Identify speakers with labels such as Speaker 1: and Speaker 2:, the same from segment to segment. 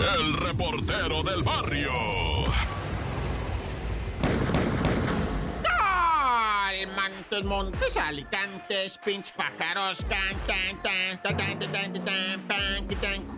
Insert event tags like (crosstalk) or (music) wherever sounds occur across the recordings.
Speaker 1: El reportero del barrio.
Speaker 2: Montes, montes, alicantes, pinch pájaros, tan, tan, pan, tan,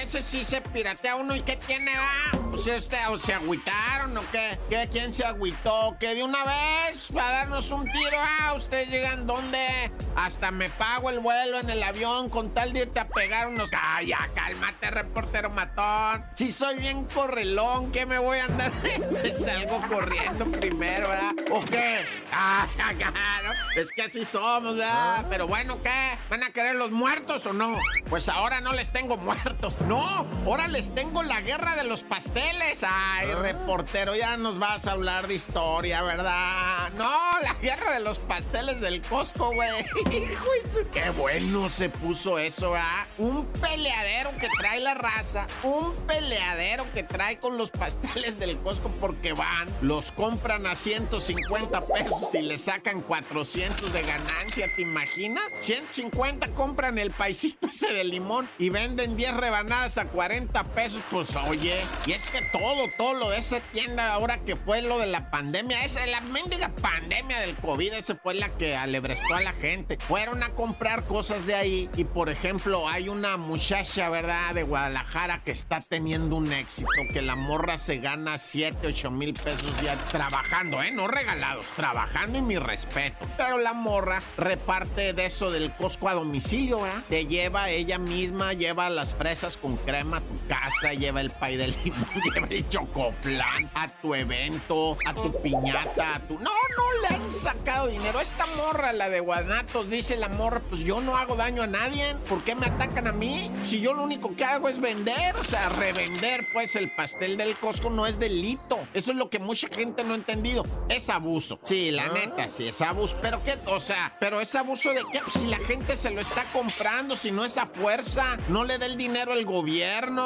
Speaker 2: veces sí se piratea uno y ¿qué tiene, va? Sea, usted, o se agüitaron o qué? ¿Qué? ¿Quién se agüitó? ¿Que de una vez va a darnos un tiro? Ah, ustedes llegan donde hasta me pago el vuelo en el avión con tal de irte a pegar unos. ¡Ay, ya, cálmate, reportero matón! Si soy bien correlón, ¿qué me voy a andar? (laughs) Salgo corriendo primero, ¿verdad? ¿O qué? ¡Ah, (laughs) claro! Es que así somos, ¿verdad? Pero bueno, ¿qué? ¿Van a querer los muertos o no? Pues ahora no les tengo muertos. No, ahora les tengo la guerra de los pasteles. Ay, reportero, ya nos vas a hablar de historia, ¿verdad? No, la guerra de los pasteles del Costco, güey. (laughs) Hijo, qué bueno se puso eso, ¿ah? Un peleadero que trae la raza, un peleadero que trae con los pasteles del Costco porque van, los compran a 150 pesos y le sacan 400 de ganancia, ¿te imaginas? 150 compran el paisito ese de limón y venden 10 rebanadas a 40 pesos, pues oye, y es que todo, todo lo de esa tienda ahora que fue lo de la pandemia, esa, la mendiga pandemia del COVID, esa fue la que alebrestó a la gente. Fueron a comprar cosas de ahí y por ejemplo hay una muchacha, ¿verdad? De Guadalajara que está teniendo un éxito, que la morra se gana 7, 8 mil pesos ya trabajando, ¿eh? No regalados, trabajando y mi respeto. Pero la morra reparte de eso del Costco a domicilio, ¿verdad? Te lleva ella misma, lleva las fresas con crema a tu casa, lleva el pay de limón, (laughs) lleva el chocoflan a tu evento, a tu piñata, a tu... No, no le han sacado dinero. Esta morra, la de Guanatos, dice la morra, pues yo no hago daño a nadie. ¿Por qué me atacan a mí? Si yo lo único que hago es vender, o sea, revender, pues el pastel del Costco no es delito. Eso es lo que mucha gente no ha entendido. Es abuso. Sí, la neta, sí, es abuso. Pero qué, o sea, pero es abuso de qué? Pues si la gente se lo está comprando, si no es a fuerza, no le da el dinero el gobierno,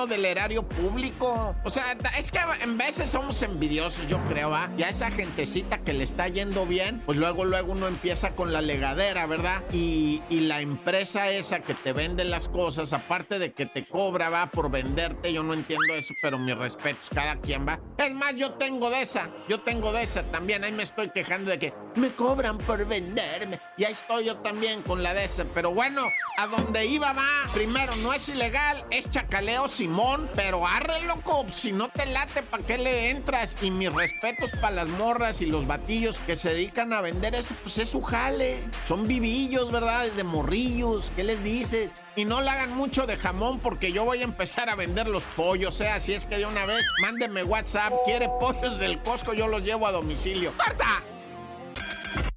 Speaker 2: del erario público. O sea, es que en veces somos envidiosos, yo creo, ¿va? Y a esa gentecita que le está yendo bien, pues luego, luego uno empieza con la legadera, ¿verdad? Y, y la empresa esa que te vende las cosas, aparte de que te cobra, va, por venderte, yo no entiendo eso, pero mis respetos, cada quien va. Es más, yo tengo de esa, yo tengo de esa también, ahí me estoy quejando de que me cobran por venderme. Y ahí estoy yo también con la de esa, pero bueno, a donde iba va, primero, no es ilegal, es chacaleo Simón, pero arre loco, si no te late, ¿para qué le entras? Y mis respetos para las morras y los batillos que se dedican a vender esto, pues es su jale. Son vivillos, ¿verdad? Desde morrillos, ¿qué les dices? Y no le hagan mucho de jamón porque yo voy a empezar a vender los pollos, ¿eh? Así es que de una vez, mándeme WhatsApp, quiere pollos del Costco, yo los llevo a domicilio. ¡Corta!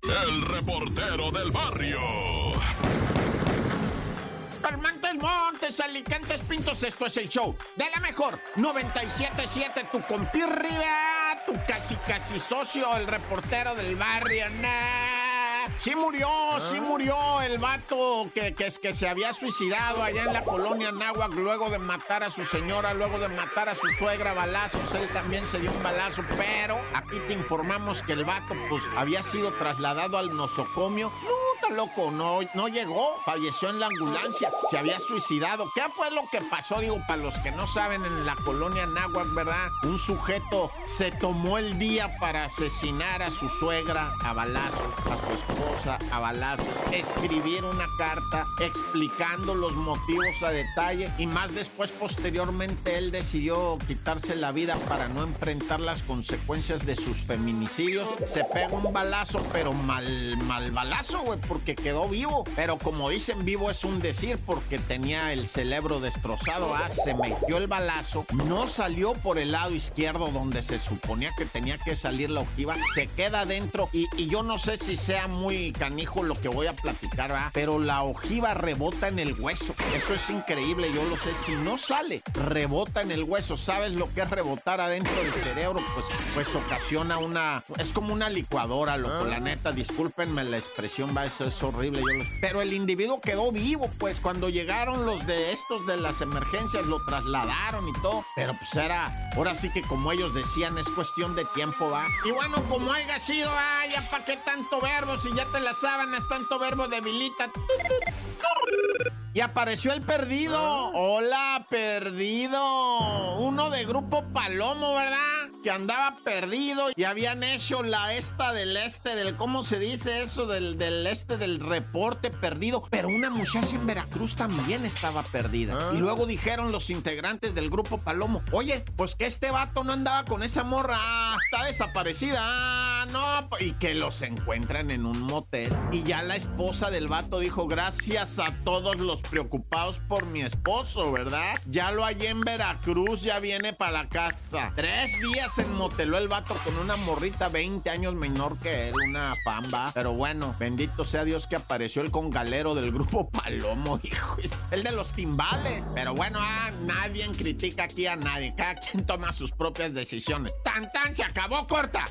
Speaker 1: El reportero del barrio.
Speaker 2: Montes, Alicantes, Pintos, esto es el show de la mejor 97.7, tu compirriba, tu casi casi socio, el reportero del barrio, nah. Sí murió, sí murió el vato que, que, que se había suicidado allá en la colonia Náhuac luego de matar a su señora, luego de matar a su suegra balazos. Él también se dio un balazo, pero aquí te informamos que el vato pues había sido trasladado al nosocomio. No, loco, no, no llegó, falleció en la ambulancia, se había suicidado. ¿Qué fue lo que pasó? Digo, para los que no saben, en la colonia Náhuac, ¿verdad? Un sujeto se tomó el día para asesinar a su suegra a balazos, a su esposa a balazos, escribir una carta explicando los motivos a detalle y más después, posteriormente, él decidió quitarse la vida para no enfrentar las consecuencias de sus feminicidios. Se pega un balazo, pero mal, mal balazo, güey, porque quedó vivo. Pero como dicen, vivo es un decir porque tenía el cerebro destrozado. Ah, se metió el balazo, no salió por el lado izquierdo donde se suponía que tenía que salir la ojiva, se queda adentro y, y yo no sé si sea muy canijo lo que voy a platicar, ¿verdad? pero la ojiva rebota en el hueso. Eso es increíble, yo lo sé. Si no sale, rebota en el hueso. ¿Sabes lo que es rebotar adentro del cerebro? Pues, pues ocasiona una... Es como una licuadora, loco. La neta, discúlpenme la expresión, va, eso es horrible. Yo lo... Pero el individuo quedó vivo, pues cuando llegaron los de estos de las emergencias, lo trasladaron y todo. Pero pues era... Ahora sí que como ellos decían, es cuestión de tiempo, va. Y bueno, como haya sido, ah, ya para qué tanto verbo, si ya te las sábanas, tanto verbo debilita. Y apareció el perdido.
Speaker 3: Ah.
Speaker 2: Hola, perdido. Uno de grupo Palomo, ¿verdad? Que andaba perdido y habían hecho la esta del este, del, ¿cómo se dice eso? Del, del este del reporte perdido. Pero una muchacha en Veracruz también estaba perdida.
Speaker 3: Ah.
Speaker 2: Y luego dijeron los integrantes del grupo Palomo, oye, pues que este vato no andaba con esa morra. Ah, está desaparecida. Ah, no. Y que los encuentran en un motel. Y ya la esposa del vato dijo, gracias a todos los preocupados por mi esposo, ¿verdad? Ya lo hallé en Veracruz, ya viene para la casa. Tres días se moteló el vato con una morrita 20 años menor que él, una pamba. Pero bueno, bendito sea Dios que apareció el congalero del grupo (laughs) Palomo, hijo. El de los timbales. Pero bueno, ah, nadie critica aquí a nadie. Cada quien toma sus propias decisiones. ¡Tan, tan! ¡Se acabó, corta!